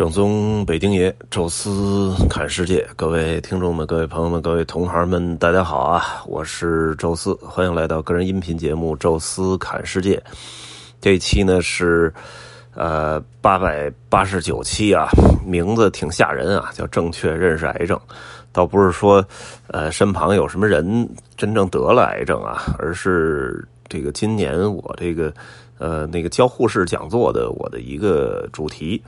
正宗北京爷，宙斯看世界，各位听众们、各位朋友们、各位同行们，大家好啊！我是宙斯，欢迎来到个人音频节目《宙斯看世界》。这一期呢是呃八百八十九期啊，名字挺吓人啊，叫“正确认识癌症”。倒不是说呃身旁有什么人真正得了癌症啊，而是这个今年我这个呃那个教护士讲座的我的一个主题。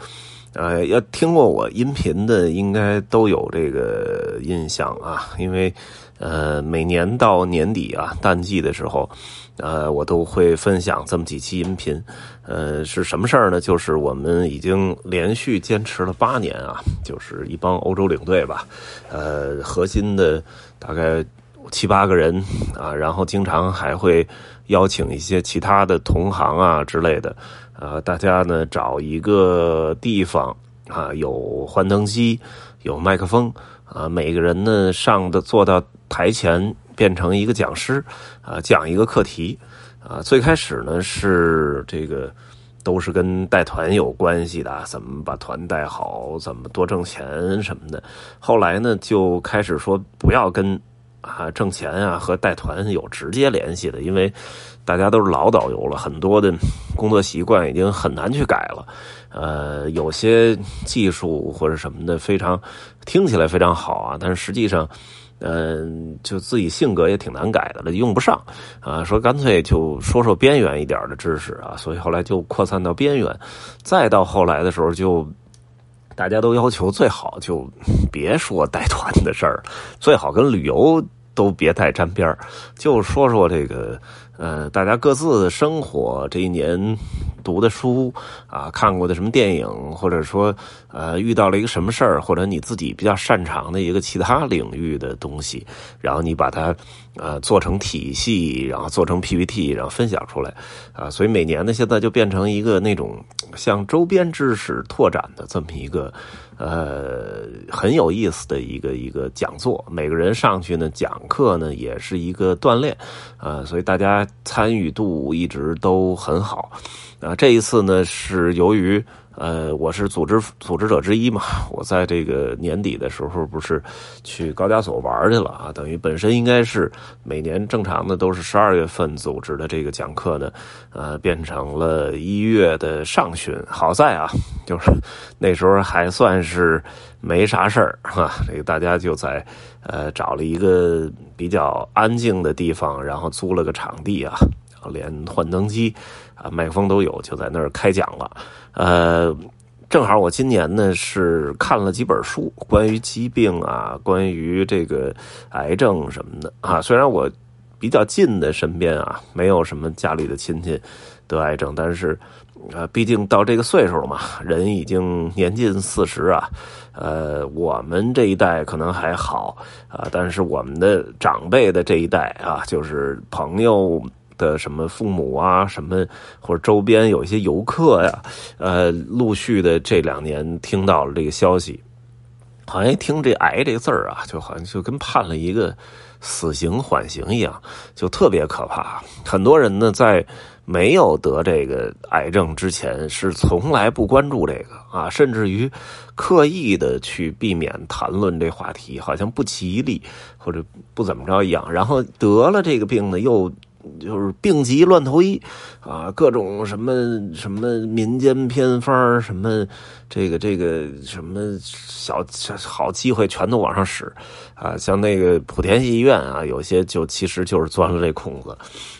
呃，要听过我音频的，应该都有这个印象啊，因为呃，每年到年底啊，淡季的时候，呃，我都会分享这么几期音频。呃，是什么事儿呢？就是我们已经连续坚持了八年啊，就是一帮欧洲领队吧，呃，核心的大概七八个人啊，然后经常还会邀请一些其他的同行啊之类的。呃，大家呢找一个地方啊，有幻灯机，有麦克风啊，每个人呢上的坐到台前，变成一个讲师啊，讲一个课题啊。最开始呢是这个都是跟带团有关系的，怎么把团带好，怎么多挣钱什么的。后来呢就开始说不要跟啊挣钱啊和带团有直接联系的，因为。大家都是老导游了，很多的工作习惯已经很难去改了。呃，有些技术或者什么的非常听起来非常好啊，但是实际上，嗯，就自己性格也挺难改的了，用不上啊。说干脆就说说边缘一点的知识啊，所以后来就扩散到边缘。再到后来的时候，就大家都要求最好就别说带团的事儿，最好跟旅游都别太沾边儿，就说说这个。呃，大家各自的生活，这一年读的书啊，看过的什么电影，或者说呃遇到了一个什么事儿，或者你自己比较擅长的一个其他领域的东西，然后你把它呃做成体系，然后做成 PPT，然后分享出来啊。所以每年呢，现在就变成一个那种像周边知识拓展的这么一个。呃，很有意思的一个一个讲座，每个人上去呢讲课呢也是一个锻炼，啊，所以大家参与度一直都很好，啊，这一次呢是由于。呃，我是组织组织者之一嘛，我在这个年底的时候不是去高加索玩去了啊，等于本身应该是每年正常的都是十二月份组织的这个讲课呢，呃，变成了一月的上旬。好在啊，就是那时候还算是没啥事儿 哈，这个大家就在呃找了一个比较安静的地方，然后租了个场地啊，连幻灯机啊、麦克风都有，就在那儿开讲了。呃，正好我今年呢是看了几本书，关于疾病啊，关于这个癌症什么的啊。虽然我比较近的身边啊，没有什么家里的亲戚得癌症，但是啊，毕竟到这个岁数了嘛，人已经年近四十啊。呃，我们这一代可能还好啊，但是我们的长辈的这一代啊，就是朋友。的什么父母啊，什么或者周边有一些游客呀，呃，陆续的这两年听到了这个消息，好像一听这“癌”这个字儿啊，就好像就跟判了一个死刑缓刑一样，就特别可怕。很多人呢，在没有得这个癌症之前，是从来不关注这个啊，甚至于刻意的去避免谈论这话题，好像不吉利或者不怎么着一样。然后得了这个病呢，又。就是病急乱投医啊，各种什么什么民间偏方，什么这个这个什么小好机会全都往上使啊，像那个莆田系医院啊，有些就其实就是钻了这空子。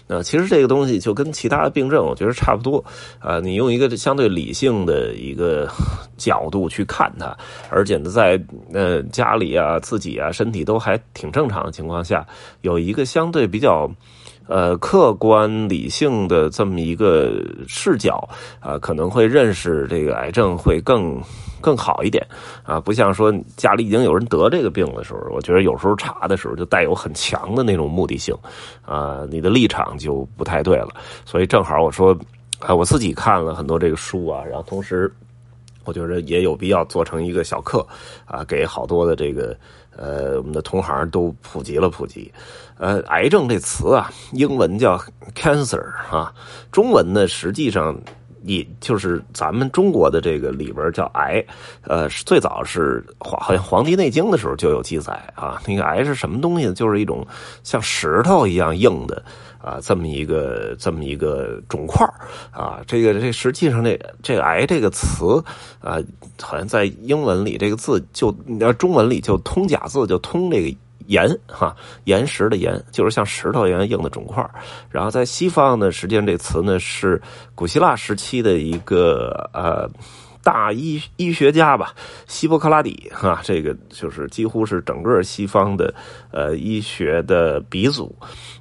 那其实这个东西就跟其他的病症，我觉得差不多啊。你用一个相对理性的一个角度去看它，而且呢，在呃家里啊、自己啊身体都还挺正常的情况下，有一个相对比较。呃，客观理性的这么一个视角啊，可能会认识这个癌症会更更好一点啊，不像说家里已经有人得这个病的时候，我觉得有时候查的时候就带有很强的那种目的性啊，你的立场就不太对了。所以正好我说啊，我自己看了很多这个书啊，然后同时我觉得也有必要做成一个小课啊，给好多的这个。呃，我们的同行都普及了普及。呃，癌症这词啊，英文叫 cancer 啊，中文呢实际上也就是咱们中国的这个里边叫癌，呃，最早是好像《黄帝内经》的时候就有记载啊。那个癌是什么东西？就是一种像石头一样硬的啊，这么一个这么一个肿块啊。这个这实际上这这个癌这个词啊，好像在英文里这个字就中文里就通假字就通这个。岩哈，岩石的岩就是像石头一样硬的肿块然后在西方呢，实际上这词呢是古希腊时期的一个呃。大医医学家吧，希波克拉底哈，这个就是几乎是整个西方的呃医学的鼻祖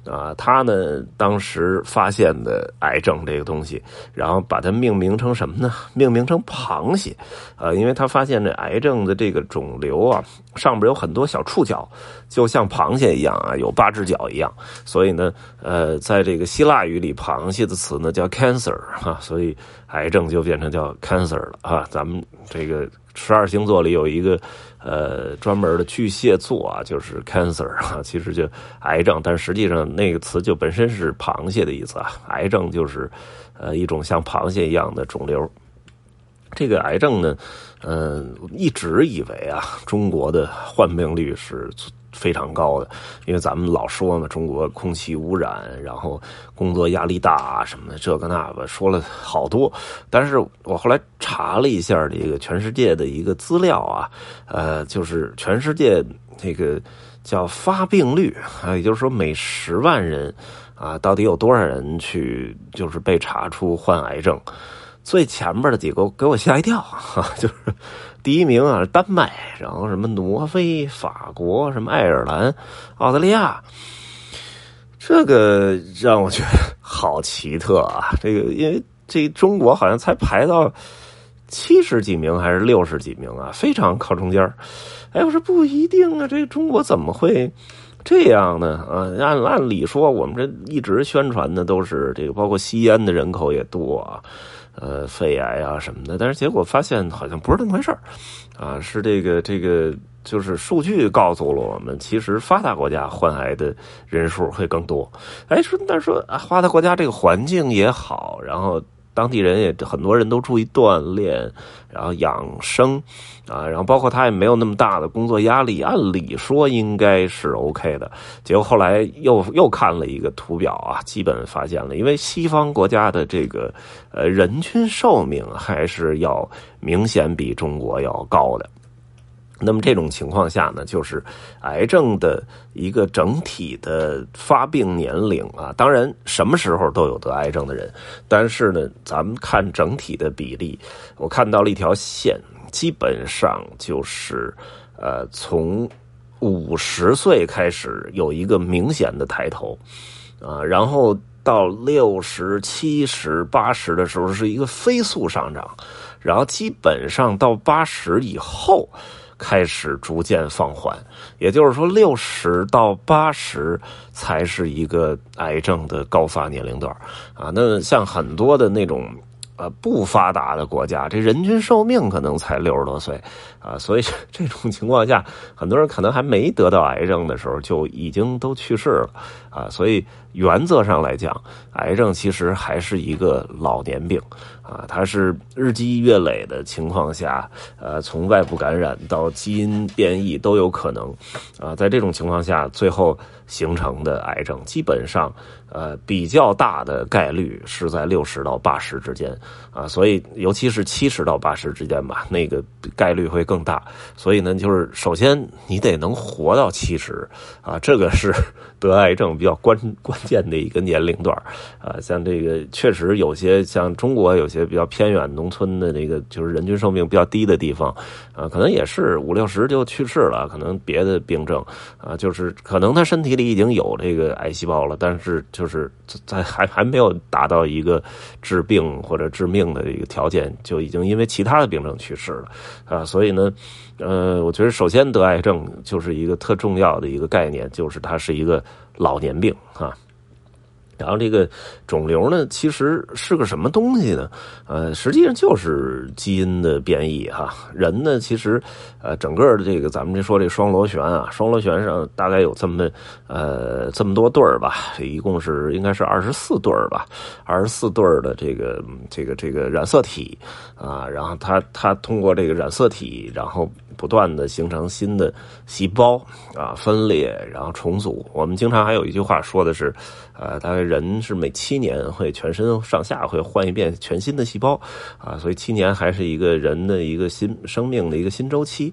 啊。他呢当时发现的癌症这个东西，然后把它命名成什么呢？命名成螃蟹啊，因为他发现这癌症的这个肿瘤啊，上边有很多小触角，就像螃蟹一样啊，有八只脚一样。所以呢，呃，在这个希腊语里，螃蟹的词呢叫 cancer 啊，所以。癌症就变成叫 cancer 了啊！咱们这个十二星座里有一个呃专门的巨蟹座啊，就是 cancer 啊，其实就癌症，但实际上那个词就本身是螃蟹的意思啊。癌症就是呃一种像螃蟹一样的肿瘤。这个癌症呢，嗯，一直以为啊，中国的患病率是。非常高的，因为咱们老说嘛，中国空气污染，然后工作压力大什么的，这个那个说了好多。但是我后来查了一下这个全世界的一个资料啊，呃，就是全世界这个叫发病率啊，也就是说每十万人啊，到底有多少人去就是被查出患癌症？最前面的几个给我吓一跳啊，就是。第一名啊，丹麦，然后什么挪威、法国、什么爱尔兰、澳大利亚，这个让我觉得好奇特啊！这个因为这中国好像才排到七十几名还是六十几名啊，非常靠中间哎，我说不一定啊，这中国怎么会这样呢？啊，按按理说，我们这一直宣传的都是这个，包括吸烟的人口也多啊。呃，肺癌啊什么的，但是结果发现好像不是那么回事儿，啊，是这个这个，就是数据告诉了我们，其实发达国家患癌的人数会更多。哎，说那说啊，发达国家这个环境也好，然后。当地人也很多人都注意锻炼，然后养生，啊，然后包括他也没有那么大的工作压力，按理说应该是 OK 的。结果后来又又看了一个图表啊，基本发现了，因为西方国家的这个呃人均寿命还是要明显比中国要高的。那么这种情况下呢，就是癌症的一个整体的发病年龄啊，当然什么时候都有得癌症的人，但是呢，咱们看整体的比例，我看到了一条线，基本上就是呃，从五十岁开始有一个明显的抬头啊，然后到六十七十八十的时候是一个飞速上涨，然后基本上到八十以后。开始逐渐放缓，也就是说，六十到八十才是一个癌症的高发年龄段啊。那像很多的那种呃不发达的国家，这人均寿命可能才六十多岁啊。所以这种情况下，很多人可能还没得到癌症的时候就已经都去世了啊。所以原则上来讲，癌症其实还是一个老年病。啊，它是日积月累的情况下，呃，从外部感染到基因变异都有可能，啊，在这种情况下，最后形成的癌症，基本上，呃，比较大的概率是在六十到八十之间，啊，所以尤其是七十到八十之间吧，那个概率会更大。所以呢，就是首先你得能活到七十，啊，这个是 得癌症比较关关键的一个年龄段啊，像这个确实有些像中国有。些比较偏远农村的那个，就是人均寿命比较低的地方，啊，可能也是五六十就去世了，可能别的病症，啊，就是可能他身体里已经有这个癌细胞了，但是就是在还还没有达到一个治病或者致命的一个条件，就已经因为其他的病症去世了，啊，所以呢，呃，我觉得首先得癌症就是一个特重要的一个概念，就是它是一个老年病，啊。然后这个肿瘤呢，其实是个什么东西呢？呃，实际上就是基因的变异哈。人呢，其实呃，整个这个咱们这说这双螺旋啊，双螺旋上大概有这么呃这么多对儿吧，一共是应该是二十四对儿吧，二十四对儿的这个这个这个染色体啊，然后它它通过这个染色体，然后不断的形成新的细胞啊，分裂然后重组。我们经常还有一句话说的是，呃，大概人是每七年会全身上下会换一遍全新的细胞啊，所以七年还是一个人的一个新生命的一个新周期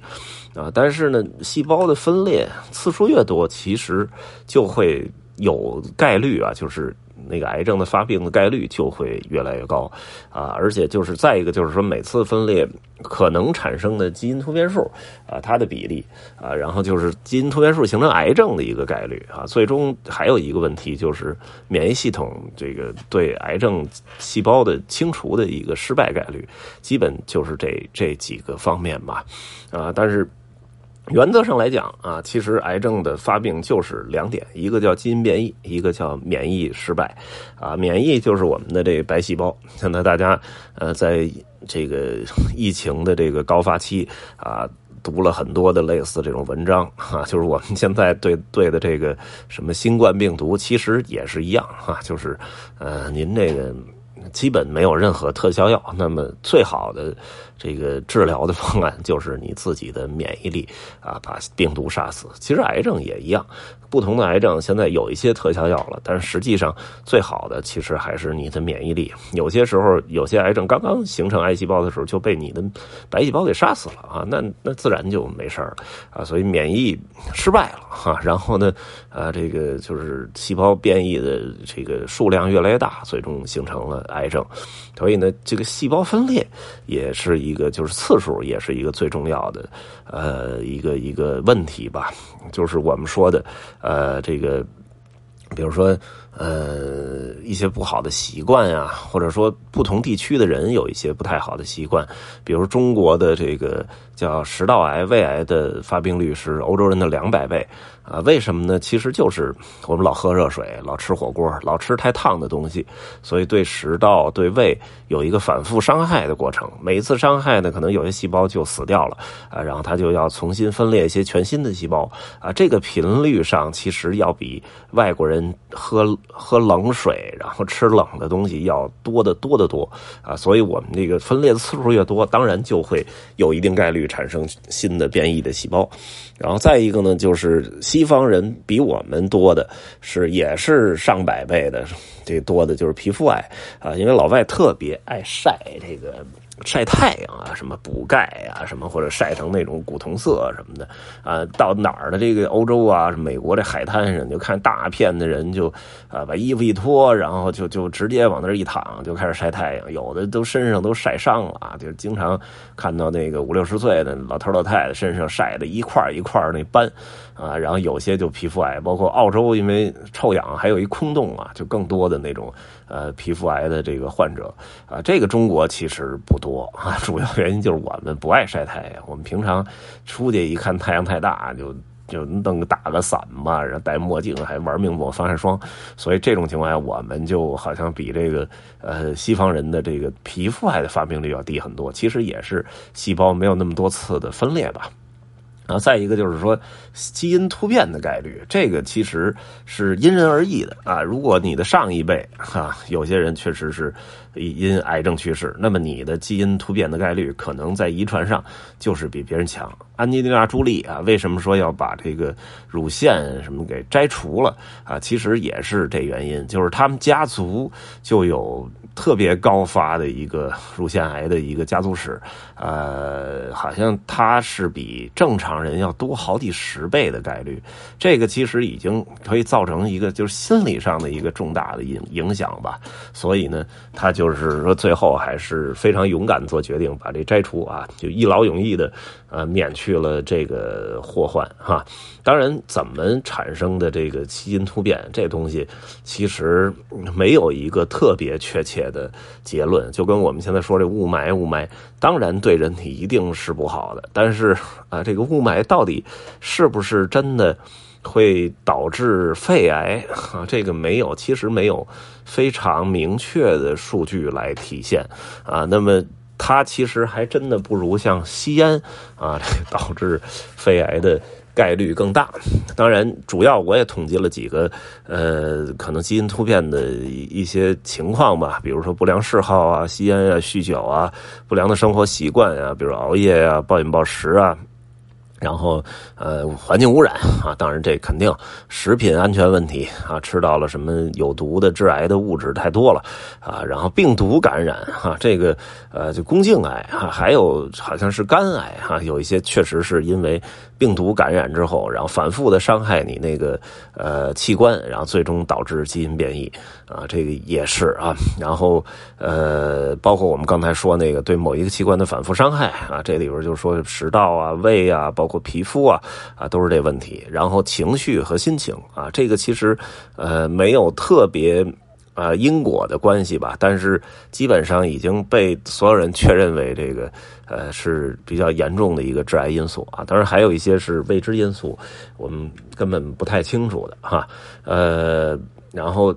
啊。但是呢，细胞的分裂次数越多，其实就会有概率啊，就是那个癌症的发病的概率就会越来越高啊。而且就是再一个就是说，每次分裂可能产生的基因突变数啊，它的比例啊，然后就是基因突变数形成癌症的一个概率啊。最终还有一个问题就是免疫系统这个对癌症细胞的清除的一个失败概率，基本就是这这几个方面吧啊。但是。原则上来讲啊，其实癌症的发病就是两点，一个叫基因变异，一个叫免疫失败。啊，免疫就是我们的这个白细胞。现在大家呃，在这个疫情的这个高发期啊，读了很多的类似这种文章啊，就是我们现在对对的这个什么新冠病毒，其实也是一样啊，就是呃，您这个。基本没有任何特效药，那么最好的这个治疗的方案就是你自己的免疫力啊，把病毒杀死。其实癌症也一样。不同的癌症现在有一些特效药了，但是实际上最好的其实还是你的免疫力。有些时候，有些癌症刚刚形成癌细胞的时候就被你的白细胞给杀死了啊，那那自然就没事了啊。所以免疫失败了哈，然后呢，啊，这个就是细胞变异的这个数量越来越大，最终形成了癌症。所以呢，这个细胞分裂也是一个，就是次数也是一个最重要的呃一个一个问题吧，就是我们说的。呃，这个，比如说，呃，一些不好的习惯呀，或者说不同地区的人有一些不太好的习惯，比如中国的这个叫食道癌、胃癌的发病率是欧洲人的两百倍。啊，为什么呢？其实就是我们老喝热水，老吃火锅，老吃太烫的东西，所以对食道、对胃有一个反复伤害的过程。每一次伤害呢，可能有些细胞就死掉了啊，然后它就要重新分裂一些全新的细胞啊。这个频率上其实要比外国人喝喝冷水，然后吃冷的东西要多得多得多啊。所以我们这个分裂的次数越多，当然就会有一定概率产生新的变异的细胞。然后再一个呢，就是西方人比我们多的是，也是上百倍的，这多的就是皮肤癌啊，因为老外特别爱晒这个。晒太阳啊，什么补钙啊，什么或者晒成那种古铜色什么的啊，到哪儿的这个欧洲啊、美国这海滩上，就看大片的人就啊把衣服一脱，然后就就直接往那儿一躺，就开始晒太阳。有的都身上都晒伤了啊，就经常看到那个五六十岁的老头老太太身上晒的一块一块那斑啊，然后有些就皮肤癌，包括澳洲因为臭氧还有一空洞啊，就更多的那种呃皮肤癌的这个患者啊，这个中国其实不多。啊，主要原因就是我们不爱晒太阳。我们平常出去一看太阳太大，就就弄个打个伞嘛，然后戴墨镜，还玩命抹防晒霜。所以这种情况下，我们就好像比这个呃西方人的这个皮肤癌的发病率要低很多。其实也是细胞没有那么多次的分裂吧。然后再一个就是说，基因突变的概率，这个其实是因人而异的啊。如果你的上一辈哈，有些人确实是因癌症去世，那么你的基因突变的概率可能在遗传上就是比别人强。安吉丽娜·朱莉啊，为什么说要把这个乳腺什么给摘除了啊？其实也是这原因，就是他们家族就有。特别高发的一个乳腺癌的一个家族史，呃，好像他是比正常人要多好几十倍的概率。这个其实已经可以造成一个就是心理上的一个重大的影影响吧。所以呢，他就就是说最后还是非常勇敢做决定，把这摘除啊，就一劳永逸的呃免去。了这个祸患哈。当然，怎么产生的这个基因突变这东西，其实没有一个特别确切的结论。就跟我们现在说这雾霾，雾霾当然对人体一定是不好的，但是啊，这个雾霾到底是不是真的？会导致肺癌啊，这个没有，其实没有非常明确的数据来体现啊。那么它其实还真的不如像吸烟啊，导致肺癌的概率更大。当然，主要我也统计了几个呃，可能基因突变的一些情况吧，比如说不良嗜好啊，吸烟啊，酗酒啊，不良的生活习惯啊，比如熬夜啊，暴饮暴食啊。然后，呃，环境污染啊，当然这肯定，食品安全问题啊，吃到了什么有毒的、致癌的物质太多了啊，然后病毒感染啊，这个呃，就宫颈癌哈，还有好像是肝癌哈，有一些确实是因为病毒感染之后，然后反复的伤害你那个呃器官，然后最终导致基因变异啊，这个也是啊，然后呃，包括我们刚才说那个对某一个器官的反复伤害啊，这里边就是说食道啊、胃啊，包括皮肤啊，啊，都是这问题。然后情绪和心情啊，这个其实呃没有特别啊因果的关系吧，但是基本上已经被所有人确认为这个呃是比较严重的一个致癌因素啊。当然还有一些是未知因素，我们根本不太清楚的哈。呃，然后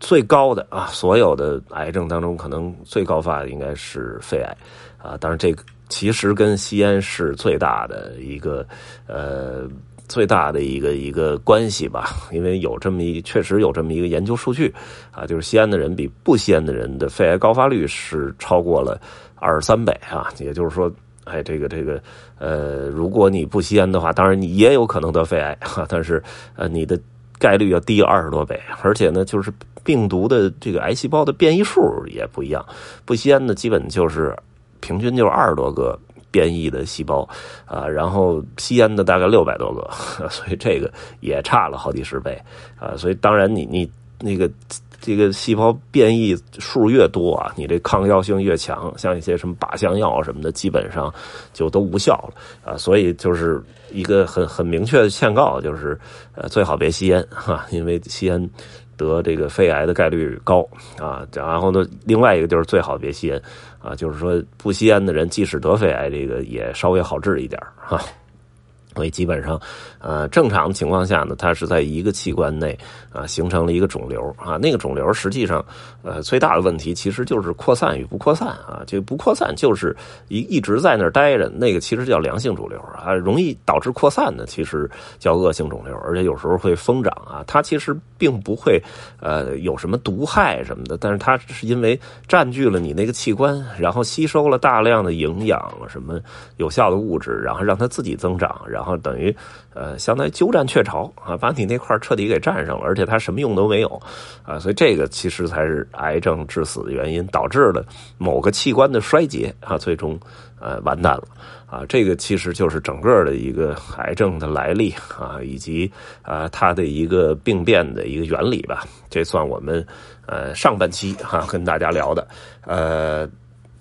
最高的啊，所有的癌症当中，可能最高发的应该是肺癌啊。当然这。其实跟吸烟是最大的一个呃最大的一个一个关系吧，因为有这么一确实有这么一个研究数据。啊，就是吸烟的人比不吸烟的人的肺癌高发率是超过了二三倍啊，也就是说，哎，这个这个呃，如果你不吸烟的话，当然你也有可能得肺癌哈，但是呃你的概率要低二十多倍，而且呢，就是病毒的这个癌细胞的变异数也不一样，不吸烟的基本就是。平均就是二十多个变异的细胞啊，然后吸烟的大概六百多个，所以这个也差了好几十倍啊。所以当然你你那个这个细胞变异数越多啊，你这抗药性越强，像一些什么靶向药什么的，基本上就都无效了啊。所以就是一个很很明确的劝告，就是呃最好别吸烟哈，因为吸烟。得这个肺癌的概率高啊，然后呢，另外一个就是最好别吸烟啊，就是说不吸烟的人，即使得肺癌，这个也稍微好治一点哈。所以基本上，呃，正常的情况下呢，它是在一个器官内啊形成了一个肿瘤啊。那个肿瘤实际上，呃，最大的问题其实就是扩散与不扩散啊。这不扩散就是一一直在那儿待着，那个其实叫良性肿瘤啊。容易导致扩散的，其实叫恶性肿瘤，而且有时候会疯长啊。它其实并不会呃有什么毒害什么的，但是它是因为占据了你那个器官，然后吸收了大量的营养什么有效的物质，然后让它自己增长，然后等于，呃，相当于鸠占鹊巢啊，把你那块彻底给占上了，而且它什么用都没有啊，所以这个其实才是癌症致死的原因，导致了某个器官的衰竭啊，最终呃完蛋了啊。这个其实就是整个的一个癌症的来历啊，以及啊它的一个病变的一个原理吧。这算我们呃上半期哈跟大家聊的呃。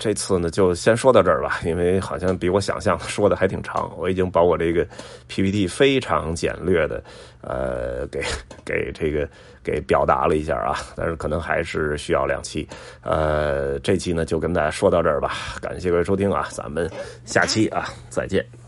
这次呢，就先说到这儿吧，因为好像比我想象 说的还挺长。我已经把我这个 PPT 非常简略的，呃，给给这个给表达了一下啊，但是可能还是需要两期。呃，这期呢就跟大家说到这儿吧，感谢各位收听啊，咱们下期啊再见。